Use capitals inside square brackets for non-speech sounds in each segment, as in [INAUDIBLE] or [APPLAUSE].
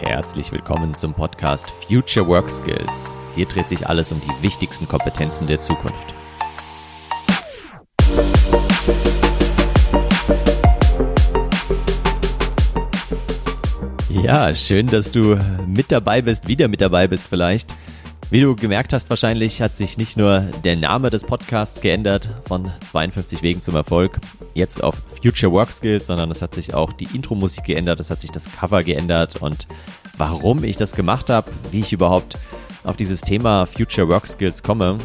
Herzlich willkommen zum Podcast Future Work Skills. Hier dreht sich alles um die wichtigsten Kompetenzen der Zukunft. Ja, schön, dass du mit dabei bist, wieder mit dabei bist vielleicht. Wie du gemerkt hast, wahrscheinlich hat sich nicht nur der Name des Podcasts geändert von 52 Wegen zum Erfolg, jetzt auf Future Work Skills, sondern es hat sich auch die Intro-Musik geändert, es hat sich das Cover geändert und warum ich das gemacht habe, wie ich überhaupt auf dieses Thema Future Work Skills komme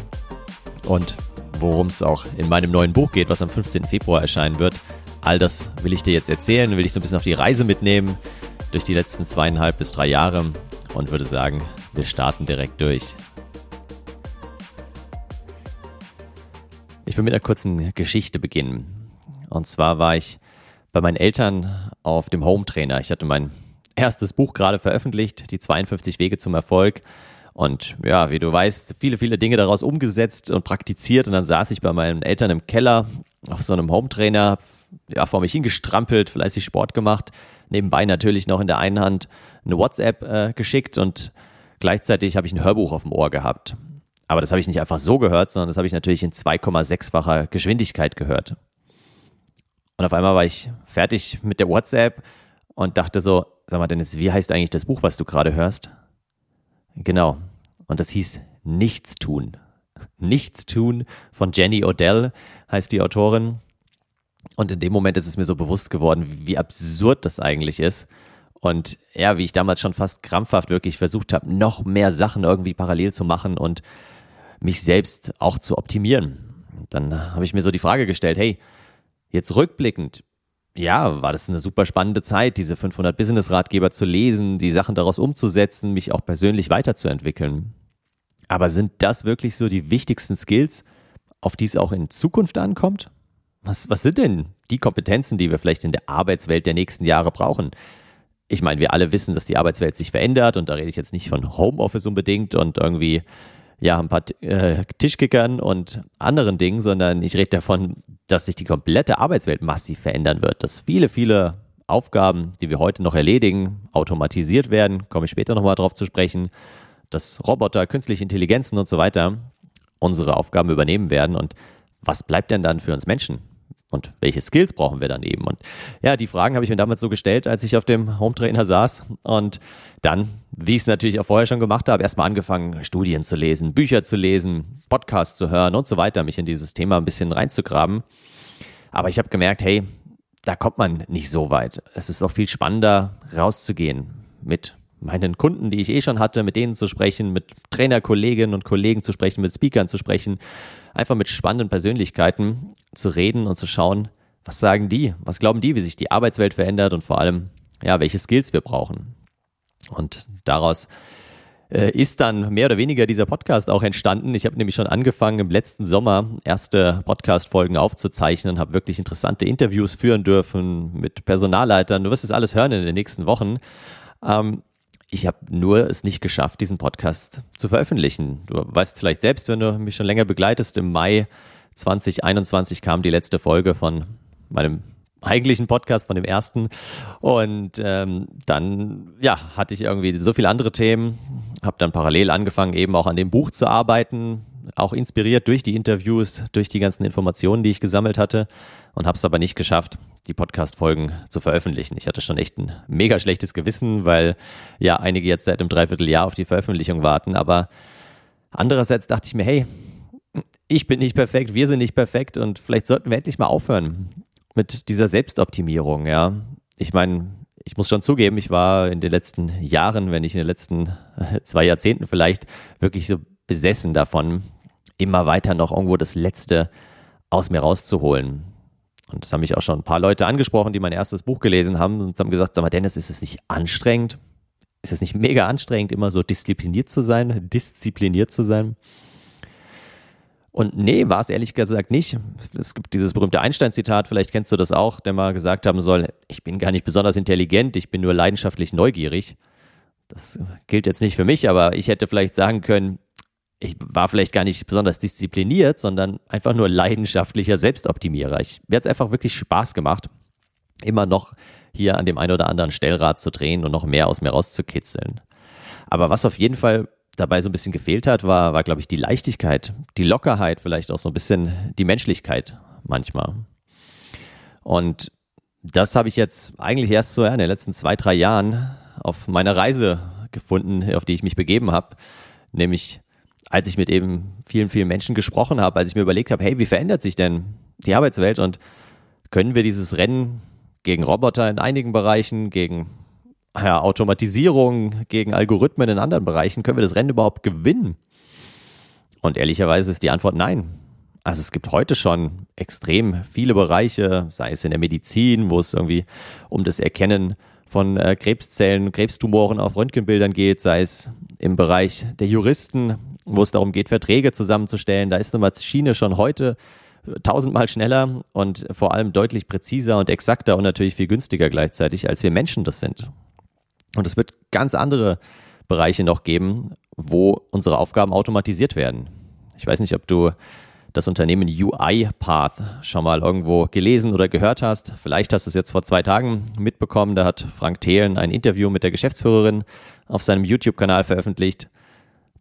und worum es auch in meinem neuen Buch geht, was am 15. Februar erscheinen wird. All das will ich dir jetzt erzählen, will ich so ein bisschen auf die Reise mitnehmen durch die letzten zweieinhalb bis drei Jahre und würde sagen, wir starten direkt durch. Ich will mit einer kurzen Geschichte beginnen. Und zwar war ich bei meinen Eltern auf dem Home Trainer. Ich hatte mein erstes Buch gerade veröffentlicht, die 52 Wege zum Erfolg. Und ja, wie du weißt, viele, viele Dinge daraus umgesetzt und praktiziert. Und dann saß ich bei meinen Eltern im Keller auf so einem Home Trainer, ja, vor mich hingestrampelt, fleißig Sport gemacht. Nebenbei natürlich noch in der einen Hand eine WhatsApp äh, geschickt und Gleichzeitig habe ich ein Hörbuch auf dem Ohr gehabt. Aber das habe ich nicht einfach so gehört, sondern das habe ich natürlich in 2,6-facher Geschwindigkeit gehört. Und auf einmal war ich fertig mit der WhatsApp und dachte so, sag mal Dennis, wie heißt eigentlich das Buch, was du gerade hörst? Genau. Und das hieß Nichts tun. Nichts tun von Jenny Odell heißt die Autorin. Und in dem Moment ist es mir so bewusst geworden, wie absurd das eigentlich ist, und ja, wie ich damals schon fast krampfhaft wirklich versucht habe, noch mehr Sachen irgendwie parallel zu machen und mich selbst auch zu optimieren. Dann habe ich mir so die Frage gestellt, hey, jetzt rückblickend, ja, war das eine super spannende Zeit, diese 500 Business-Ratgeber zu lesen, die Sachen daraus umzusetzen, mich auch persönlich weiterzuentwickeln. Aber sind das wirklich so die wichtigsten Skills, auf die es auch in Zukunft ankommt? Was, was sind denn die Kompetenzen, die wir vielleicht in der Arbeitswelt der nächsten Jahre brauchen? Ich meine, wir alle wissen, dass die Arbeitswelt sich verändert und da rede ich jetzt nicht von Homeoffice unbedingt und irgendwie ja, ein paar äh, Tischkickern und anderen Dingen, sondern ich rede davon, dass sich die komplette Arbeitswelt massiv verändern wird, dass viele, viele Aufgaben, die wir heute noch erledigen, automatisiert werden, komme ich später nochmal drauf zu sprechen, dass Roboter, künstliche Intelligenzen und so weiter unsere Aufgaben übernehmen werden. Und was bleibt denn dann für uns Menschen? Und welche Skills brauchen wir dann eben? Und ja, die Fragen habe ich mir damals so gestellt, als ich auf dem Home Trainer saß. Und dann, wie ich es natürlich auch vorher schon gemacht habe, erstmal angefangen, Studien zu lesen, Bücher zu lesen, Podcasts zu hören und so weiter, mich in dieses Thema ein bisschen reinzugraben. Aber ich habe gemerkt, hey, da kommt man nicht so weit. Es ist auch viel spannender, rauszugehen mit meinen Kunden, die ich eh schon hatte, mit denen zu sprechen, mit Trainerkolleginnen und Kollegen zu sprechen, mit Speakern zu sprechen, einfach mit spannenden Persönlichkeiten zu reden und zu schauen, was sagen die, was glauben die, wie sich die Arbeitswelt verändert und vor allem, ja, welche Skills wir brauchen. Und daraus äh, ist dann mehr oder weniger dieser Podcast auch entstanden. Ich habe nämlich schon angefangen, im letzten Sommer erste Podcast-Folgen aufzuzeichnen, habe wirklich interessante Interviews führen dürfen mit Personalleitern. Du wirst es alles hören in den nächsten Wochen. Ähm, ich habe nur es nicht geschafft, diesen Podcast zu veröffentlichen. Du weißt vielleicht selbst, wenn du mich schon länger begleitest, im Mai 2021 kam die letzte Folge von meinem eigentlichen Podcast, von dem ersten. Und ähm, dann, ja, hatte ich irgendwie so viele andere Themen, habe dann parallel angefangen, eben auch an dem Buch zu arbeiten, auch inspiriert durch die Interviews, durch die ganzen Informationen, die ich gesammelt hatte und habe es aber nicht geschafft, die Podcast-Folgen zu veröffentlichen. Ich hatte schon echt ein mega schlechtes Gewissen, weil ja einige jetzt seit einem Dreivierteljahr auf die Veröffentlichung warten. Aber andererseits dachte ich mir, hey, ich bin nicht perfekt, wir sind nicht perfekt und vielleicht sollten wir endlich mal aufhören mit dieser Selbstoptimierung. Ja, ich meine, ich muss schon zugeben, ich war in den letzten Jahren, wenn nicht in den letzten zwei Jahrzehnten vielleicht, wirklich so besessen davon, immer weiter noch irgendwo das Letzte aus mir rauszuholen. Und das haben mich auch schon ein paar Leute angesprochen, die mein erstes Buch gelesen haben und haben gesagt, sag mal, Dennis, ist es nicht anstrengend? Ist es nicht mega anstrengend, immer so diszipliniert zu sein, diszipliniert zu sein? Und nee, war es ehrlich gesagt nicht. Es gibt dieses berühmte Einstein-Zitat, vielleicht kennst du das auch, der mal gesagt haben soll, ich bin gar nicht besonders intelligent, ich bin nur leidenschaftlich neugierig. Das gilt jetzt nicht für mich, aber ich hätte vielleicht sagen können, ich war vielleicht gar nicht besonders diszipliniert, sondern einfach nur leidenschaftlicher Selbstoptimierer. Ich, mir hat es einfach wirklich Spaß gemacht, immer noch hier an dem einen oder anderen Stellrad zu drehen und noch mehr aus mir rauszukitzeln. Aber was auf jeden Fall dabei so ein bisschen gefehlt hat, war, war glaube ich, die Leichtigkeit, die Lockerheit, vielleicht auch so ein bisschen die Menschlichkeit manchmal. Und das habe ich jetzt eigentlich erst so in den letzten zwei, drei Jahren auf meiner Reise gefunden, auf die ich mich begeben habe. Nämlich, als ich mit eben vielen, vielen Menschen gesprochen habe, als ich mir überlegt habe, hey, wie verändert sich denn die Arbeitswelt und können wir dieses Rennen gegen Roboter in einigen Bereichen, gegen ja, Automatisierung, gegen Algorithmen in anderen Bereichen, können wir das Rennen überhaupt gewinnen? Und ehrlicherweise ist die Antwort nein. Also es gibt heute schon extrem viele Bereiche, sei es in der Medizin, wo es irgendwie um das Erkennen von äh, Krebszellen, Krebstumoren auf Röntgenbildern geht, sei es im Bereich der Juristen, wo es darum geht, Verträge zusammenzustellen. Da ist eine Maschine schon heute tausendmal schneller und vor allem deutlich präziser und exakter und natürlich viel günstiger gleichzeitig, als wir Menschen das sind. Und es wird ganz andere Bereiche noch geben, wo unsere Aufgaben automatisiert werden. Ich weiß nicht, ob du das Unternehmen UiPath schon mal irgendwo gelesen oder gehört hast. Vielleicht hast du es jetzt vor zwei Tagen mitbekommen. Da hat Frank Thelen ein Interview mit der Geschäftsführerin auf seinem YouTube-Kanal veröffentlicht.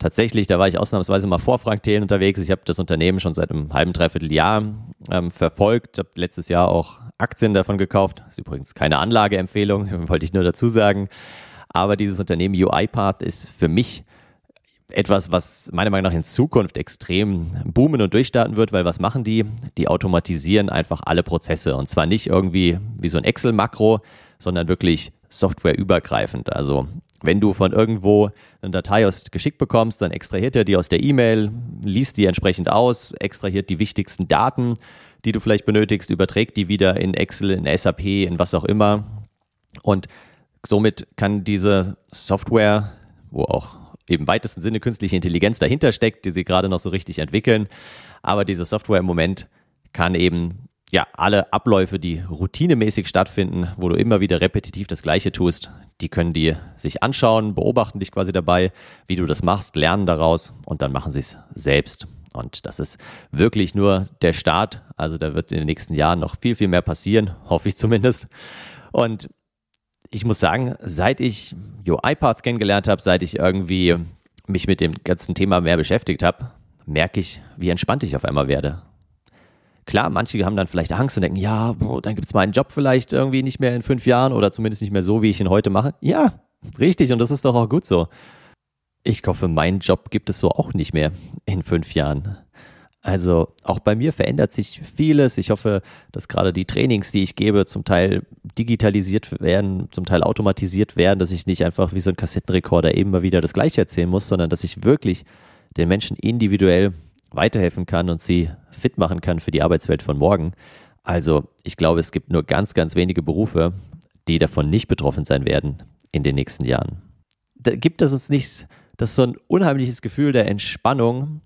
Tatsächlich, da war ich ausnahmsweise mal vor Frank Thelen unterwegs. Ich habe das Unternehmen schon seit einem halben, dreiviertel Jahr ähm, verfolgt, habe letztes Jahr auch Aktien davon gekauft. Das ist übrigens keine Anlageempfehlung, [LAUGHS] wollte ich nur dazu sagen. Aber dieses Unternehmen UiPath ist für mich etwas, was meiner Meinung nach in Zukunft extrem boomen und durchstarten wird, weil was machen die? Die automatisieren einfach alle Prozesse und zwar nicht irgendwie wie so ein Excel-Makro, sondern wirklich softwareübergreifend. Also wenn du von irgendwo eine Datei aus geschickt bekommst, dann extrahiert er die aus der E-Mail, liest die entsprechend aus, extrahiert die wichtigsten Daten, die du vielleicht benötigst, überträgt die wieder in Excel, in SAP, in was auch immer. Und somit kann diese Software, wo auch im weitesten Sinne künstliche Intelligenz dahinter steckt, die sie gerade noch so richtig entwickeln. Aber diese Software im Moment kann eben ja alle Abläufe, die routinemäßig stattfinden, wo du immer wieder repetitiv das Gleiche tust, die können die sich anschauen, beobachten dich quasi dabei, wie du das machst, lernen daraus und dann machen sie es selbst. Und das ist wirklich nur der Start. Also da wird in den nächsten Jahren noch viel, viel mehr passieren, hoffe ich zumindest. Und ich muss sagen, seit ich UiPath kennengelernt habe, seit ich irgendwie mich mit dem ganzen Thema mehr beschäftigt habe, merke ich, wie entspannt ich auf einmal werde. Klar, manche haben dann vielleicht Angst und denken, ja, boah, dann gibt es meinen Job vielleicht irgendwie nicht mehr in fünf Jahren oder zumindest nicht mehr so, wie ich ihn heute mache. Ja, richtig, und das ist doch auch gut so. Ich hoffe, meinen Job gibt es so auch nicht mehr in fünf Jahren. Also auch bei mir verändert sich vieles. Ich hoffe, dass gerade die Trainings, die ich gebe, zum Teil digitalisiert werden, zum Teil automatisiert werden, dass ich nicht einfach wie so ein Kassettenrekorder mal wieder das Gleiche erzählen muss, sondern dass ich wirklich den Menschen individuell weiterhelfen kann und sie fit machen kann für die Arbeitswelt von morgen. Also ich glaube, es gibt nur ganz, ganz wenige Berufe, die davon nicht betroffen sein werden in den nächsten Jahren. Da gibt es uns nicht, das ist so ein unheimliches Gefühl der Entspannung,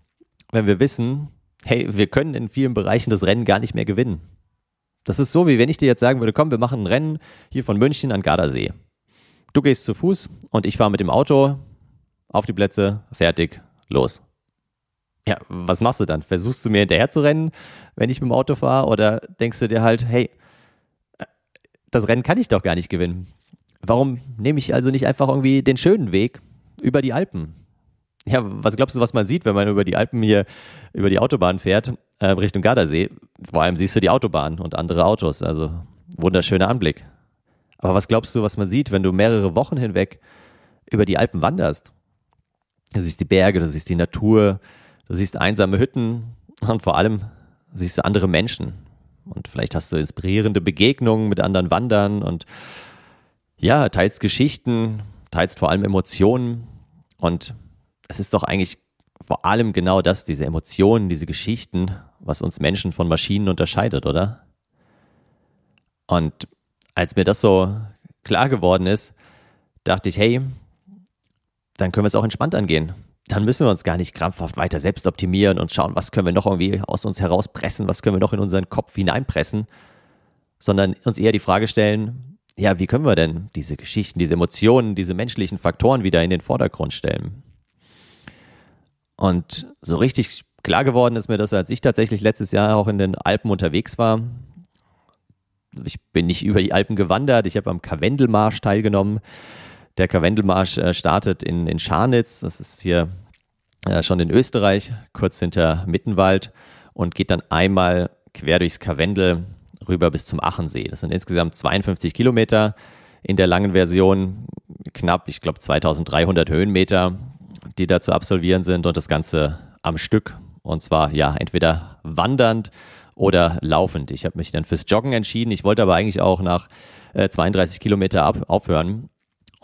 wenn wir wissen, hey, wir können in vielen Bereichen das Rennen gar nicht mehr gewinnen. Das ist so, wie wenn ich dir jetzt sagen würde, komm, wir machen ein Rennen hier von München an Gardasee. Du gehst zu Fuß und ich fahre mit dem Auto auf die Plätze, fertig, los. Ja, was machst du dann? Versuchst du mir hinterher zu rennen, wenn ich mit dem Auto fahre? Oder denkst du dir halt, hey, das Rennen kann ich doch gar nicht gewinnen. Warum nehme ich also nicht einfach irgendwie den schönen Weg über die Alpen? Ja, was glaubst du, was man sieht, wenn man über die Alpen hier, über die Autobahn fährt, äh, Richtung Gardasee? Vor allem siehst du die Autobahn und andere Autos, also wunderschöner Anblick. Aber was glaubst du, was man sieht, wenn du mehrere Wochen hinweg über die Alpen wanderst? Du siehst die Berge, du siehst die Natur, du siehst einsame Hütten und vor allem siehst du andere Menschen. Und vielleicht hast du inspirierende Begegnungen mit anderen Wandern und ja, teilst Geschichten, teilst vor allem Emotionen und es ist doch eigentlich vor allem genau das, diese Emotionen, diese Geschichten, was uns Menschen von Maschinen unterscheidet, oder? Und als mir das so klar geworden ist, dachte ich, hey, dann können wir es auch entspannt angehen. Dann müssen wir uns gar nicht krampfhaft weiter selbst optimieren und schauen, was können wir noch irgendwie aus uns herauspressen, was können wir noch in unseren Kopf hineinpressen, sondern uns eher die Frage stellen, ja, wie können wir denn diese Geschichten, diese Emotionen, diese menschlichen Faktoren wieder in den Vordergrund stellen? Und so richtig klar geworden ist mir das, als ich tatsächlich letztes Jahr auch in den Alpen unterwegs war. Ich bin nicht über die Alpen gewandert, ich habe am Karwendelmarsch teilgenommen. Der Karwendelmarsch äh, startet in, in Scharnitz, das ist hier äh, schon in Österreich, kurz hinter Mittenwald und geht dann einmal quer durchs Karwendel rüber bis zum Achensee. Das sind insgesamt 52 Kilometer in der langen Version, knapp, ich glaube, 2300 Höhenmeter, die da zu absolvieren sind und das Ganze am Stück. Und zwar ja, entweder wandernd oder laufend. Ich habe mich dann fürs Joggen entschieden. Ich wollte aber eigentlich auch nach äh, 32 Kilometer ab, aufhören.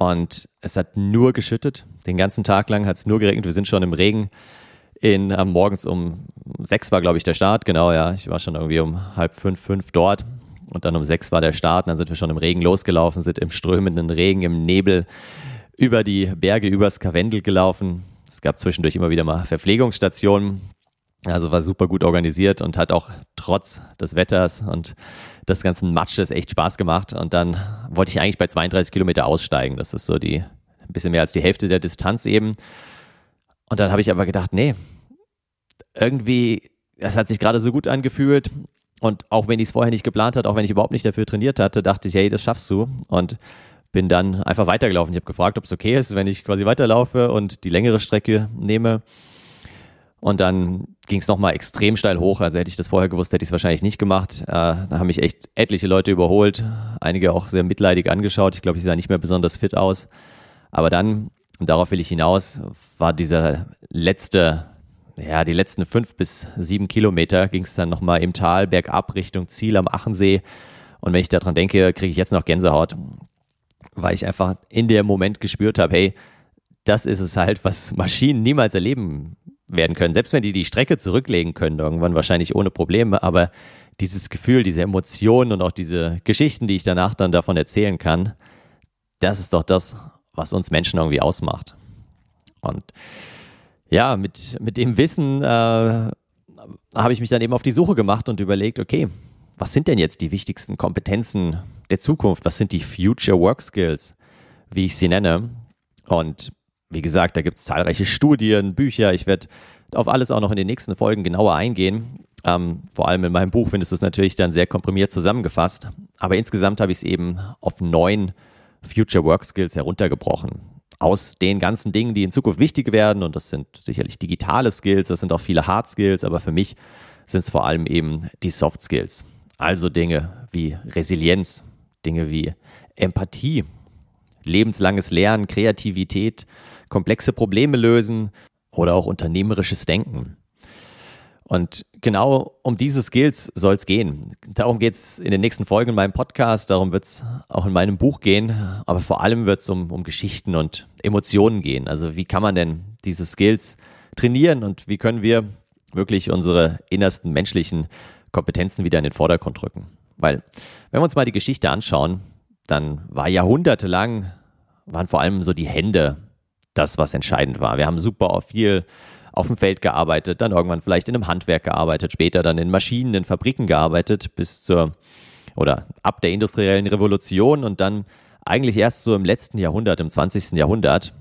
Und es hat nur geschüttet. Den ganzen Tag lang hat es nur geregnet. Wir sind schon im Regen. In, äh, morgens um sechs war, glaube ich, der Start. Genau, ja. Ich war schon irgendwie um halb fünf, fünf dort. Und dann um sechs war der Start. Und dann sind wir schon im Regen losgelaufen, sind im strömenden Regen, im Nebel über die Berge, übers Karwendel gelaufen. Es gab zwischendurch immer wieder mal Verpflegungsstationen. Also war super gut organisiert und hat auch trotz des Wetters und des ganzen Matsches echt Spaß gemacht. Und dann wollte ich eigentlich bei 32 Kilometer aussteigen. Das ist so die, ein bisschen mehr als die Hälfte der Distanz eben. Und dann habe ich aber gedacht, nee, irgendwie, es hat sich gerade so gut angefühlt. Und auch wenn ich es vorher nicht geplant hatte, auch wenn ich überhaupt nicht dafür trainiert hatte, dachte ich, hey, das schaffst du. Und bin dann einfach weitergelaufen. Ich habe gefragt, ob es okay ist, wenn ich quasi weiterlaufe und die längere Strecke nehme. Und dann ging es nochmal extrem steil hoch. Also hätte ich das vorher gewusst, hätte ich es wahrscheinlich nicht gemacht. Äh, da haben mich echt etliche Leute überholt, einige auch sehr mitleidig angeschaut. Ich glaube, ich sah nicht mehr besonders fit aus. Aber dann, und darauf will ich hinaus, war dieser letzte, ja, die letzten fünf bis sieben Kilometer ging es dann nochmal im Tal bergab Richtung Ziel am Achensee. Und wenn ich daran denke, kriege ich jetzt noch Gänsehaut, weil ich einfach in dem Moment gespürt habe, hey, das ist es halt, was Maschinen niemals erleben werden können. Selbst wenn die die Strecke zurücklegen können, irgendwann wahrscheinlich ohne Probleme, aber dieses Gefühl, diese Emotionen und auch diese Geschichten, die ich danach dann davon erzählen kann, das ist doch das, was uns Menschen irgendwie ausmacht. Und ja, mit, mit dem Wissen äh, habe ich mich dann eben auf die Suche gemacht und überlegt, okay, was sind denn jetzt die wichtigsten Kompetenzen der Zukunft? Was sind die Future Work Skills, wie ich sie nenne? Und wie gesagt, da gibt es zahlreiche Studien, Bücher. Ich werde auf alles auch noch in den nächsten Folgen genauer eingehen. Ähm, vor allem in meinem Buch findest du es natürlich dann sehr komprimiert zusammengefasst. Aber insgesamt habe ich es eben auf neun Future Work Skills heruntergebrochen. Aus den ganzen Dingen, die in Zukunft wichtig werden, und das sind sicherlich digitale Skills, das sind auch viele Hard Skills, aber für mich sind es vor allem eben die Soft Skills. Also Dinge wie Resilienz, Dinge wie Empathie, lebenslanges Lernen, Kreativität, komplexe Probleme lösen oder auch unternehmerisches Denken. Und genau um diese Skills soll es gehen. Darum geht es in den nächsten Folgen in meinem Podcast, darum wird es auch in meinem Buch gehen, aber vor allem wird es um, um Geschichten und Emotionen gehen. Also wie kann man denn diese Skills trainieren und wie können wir wirklich unsere innersten menschlichen Kompetenzen wieder in den Vordergrund rücken? Weil, wenn wir uns mal die Geschichte anschauen, dann war jahrhundertelang, waren vor allem so die Hände das, was entscheidend war. Wir haben super viel auf dem Feld gearbeitet, dann irgendwann vielleicht in einem Handwerk gearbeitet, später dann in Maschinen, in Fabriken gearbeitet, bis zur oder ab der industriellen Revolution und dann eigentlich erst so im letzten Jahrhundert, im 20. Jahrhundert,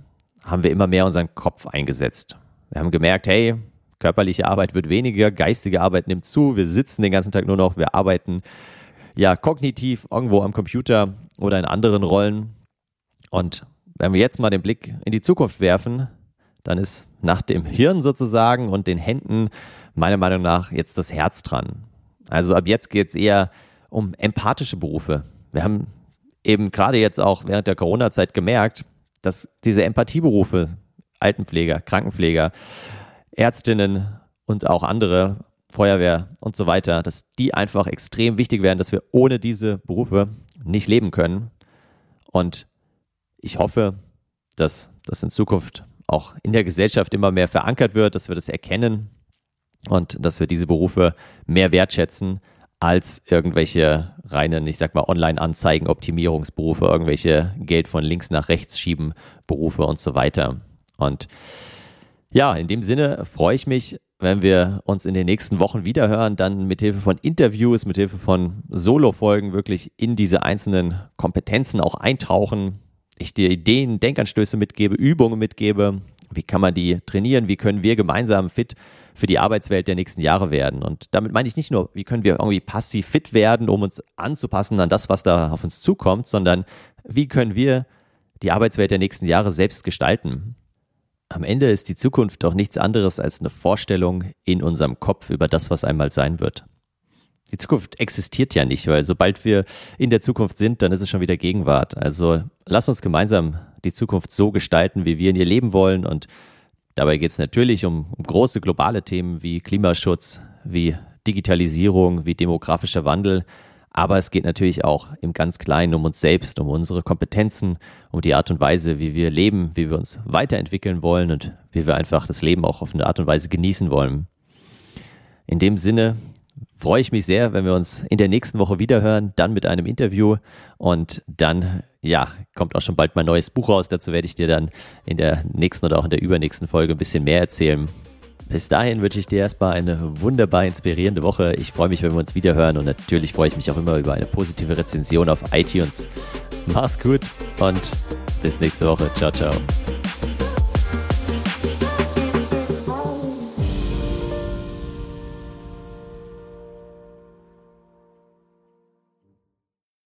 haben wir immer mehr unseren Kopf eingesetzt. Wir haben gemerkt, hey, körperliche Arbeit wird weniger, geistige Arbeit nimmt zu, wir sitzen den ganzen Tag nur noch, wir arbeiten ja kognitiv irgendwo am Computer oder in anderen Rollen und wenn wir jetzt mal den Blick in die Zukunft werfen, dann ist nach dem Hirn sozusagen und den Händen meiner Meinung nach jetzt das Herz dran. Also ab jetzt geht es eher um empathische Berufe. Wir haben eben gerade jetzt auch während der Corona-Zeit gemerkt, dass diese Empathieberufe, Altenpfleger, Krankenpfleger, Ärztinnen und auch andere, Feuerwehr und so weiter, dass die einfach extrem wichtig werden, dass wir ohne diese Berufe nicht leben können. Und ich hoffe, dass das in Zukunft auch in der Gesellschaft immer mehr verankert wird, dass wir das erkennen und dass wir diese Berufe mehr wertschätzen als irgendwelche reinen, ich sag mal, Online-Anzeigen, Optimierungsberufe, irgendwelche Geld von links nach rechts schieben Berufe und so weiter. Und ja, in dem Sinne freue ich mich, wenn wir uns in den nächsten Wochen wiederhören, dann mit Hilfe von Interviews, mit Hilfe von Solo-Folgen wirklich in diese einzelnen Kompetenzen auch eintauchen, ich dir Ideen, Denkanstöße mitgebe, Übungen mitgebe, Wie kann man die trainieren? Wie können wir gemeinsam fit für die Arbeitswelt der nächsten Jahre werden? Und damit meine ich nicht nur, wie können wir irgendwie passiv fit werden, um uns anzupassen an das, was da auf uns zukommt, sondern wie können wir die Arbeitswelt der nächsten Jahre selbst gestalten? Am Ende ist die Zukunft doch nichts anderes als eine Vorstellung in unserem Kopf über das, was einmal sein wird. Die Zukunft existiert ja nicht, weil sobald wir in der Zukunft sind, dann ist es schon wieder Gegenwart. Also lass uns gemeinsam die Zukunft so gestalten, wie wir in ihr leben wollen. Und dabei geht es natürlich um, um große globale Themen wie Klimaschutz, wie Digitalisierung, wie demografischer Wandel. Aber es geht natürlich auch im ganz Kleinen um uns selbst, um unsere Kompetenzen, um die Art und Weise, wie wir leben, wie wir uns weiterentwickeln wollen und wie wir einfach das Leben auch auf eine Art und Weise genießen wollen. In dem Sinne freue ich mich sehr, wenn wir uns in der nächsten Woche wiederhören, dann mit einem Interview und dann, ja, kommt auch schon bald mein neues Buch raus. Dazu werde ich dir dann in der nächsten oder auch in der übernächsten Folge ein bisschen mehr erzählen. Bis dahin wünsche ich dir erstmal eine wunderbar inspirierende Woche. Ich freue mich, wenn wir uns wiederhören und natürlich freue ich mich auch immer über eine positive Rezension auf iTunes. Mach's gut und bis nächste Woche. Ciao, ciao.